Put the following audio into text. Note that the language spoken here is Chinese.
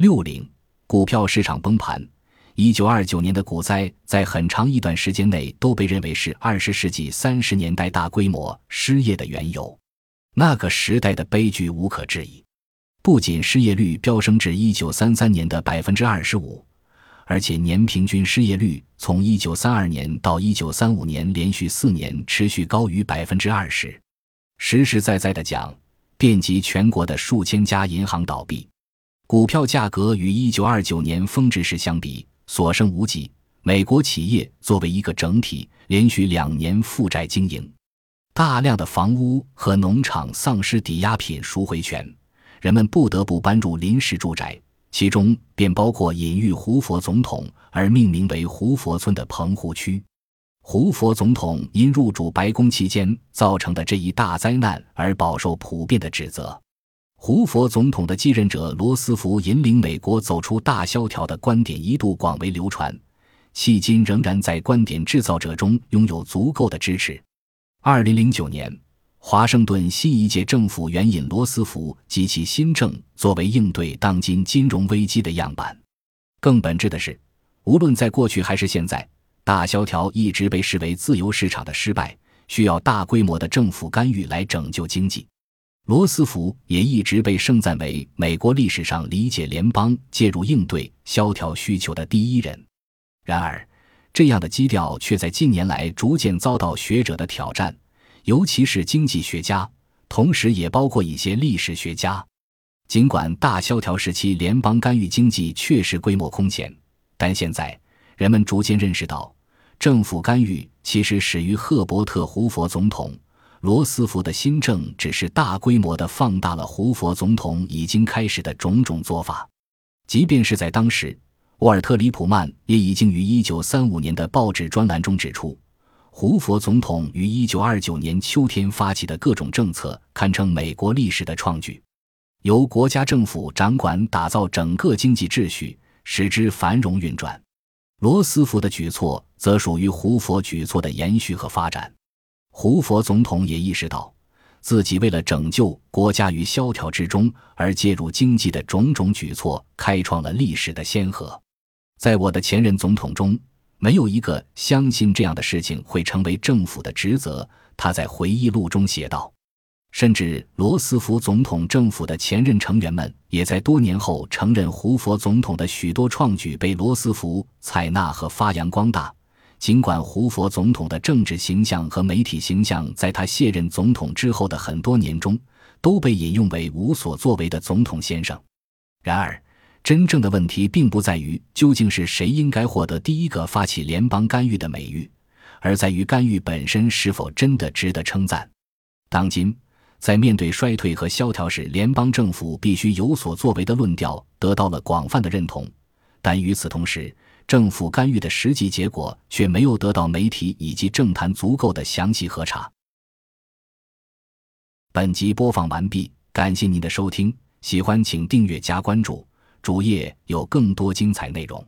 六零，股票市场崩盘。一九二九年的股灾，在很长一段时间内都被认为是二十世纪三十年代大规模失业的缘由。那个时代的悲剧无可置疑，不仅失业率飙升至一九三三年的百分之二十五，而且年平均失业率从一九三二年到一九三五年连续四年持续高于百分之二十。实实在在的讲，遍及全国的数千家银行倒闭，股票价格与一九二九年峰值时相比。所剩无几。美国企业作为一个整体，连续两年负债经营，大量的房屋和农场丧失抵押品赎回权，人们不得不搬入临时住宅，其中便包括隐喻胡佛总统而命名为胡佛村的棚户区。胡佛总统因入主白宫期间造成的这一大灾难而饱受普遍的指责。胡佛总统的继任者罗斯福引领美国走出大萧条的观点一度广为流传，迄今仍然在观点制造者中拥有足够的支持。二零零九年，华盛顿新一届政府援引罗斯福及其新政作为应对当今金融危机的样板。更本质的是，无论在过去还是现在，大萧条一直被视为自由市场的失败，需要大规模的政府干预来拯救经济。罗斯福也一直被盛赞为美国历史上理解联邦介入应对萧条需求的第一人。然而，这样的基调却在近年来逐渐遭到学者的挑战，尤其是经济学家，同时也包括一些历史学家。尽管大萧条时期联邦干预经济确实规模空前，但现在人们逐渐认识到，政府干预其实始于赫伯特·胡佛总统。罗斯福的新政只是大规模的放大了胡佛总统已经开始的种种做法，即便是在当时，沃尔特·里普曼也已经于1935年的报纸专栏中指出，胡佛总统于1929年秋天发起的各种政策堪称美国历史的创举，由国家政府掌管打造整个经济秩序，使之繁荣运转。罗斯福的举措则属于胡佛举措的延续和发展。胡佛总统也意识到，自己为了拯救国家于萧条之中而介入经济的种种举措，开创了历史的先河。在我的前任总统中，没有一个相信这样的事情会成为政府的职责。他在回忆录中写道。甚至罗斯福总统政府的前任成员们，也在多年后承认胡佛总统的许多创举被罗斯福采纳和发扬光大。尽管胡佛总统的政治形象和媒体形象在他卸任总统之后的很多年中都被引用为无所作为的总统先生，然而，真正的问题并不在于究竟是谁应该获得第一个发起联邦干预的美誉，而在于干预本身是否真的值得称赞。当今，在面对衰退和萧条时，联邦政府必须有所作为的论调得到了广泛的认同，但与此同时，政府干预的实际结果却没有得到媒体以及政坛足够的详细核查。本集播放完毕，感谢您的收听，喜欢请订阅加关注，主页有更多精彩内容。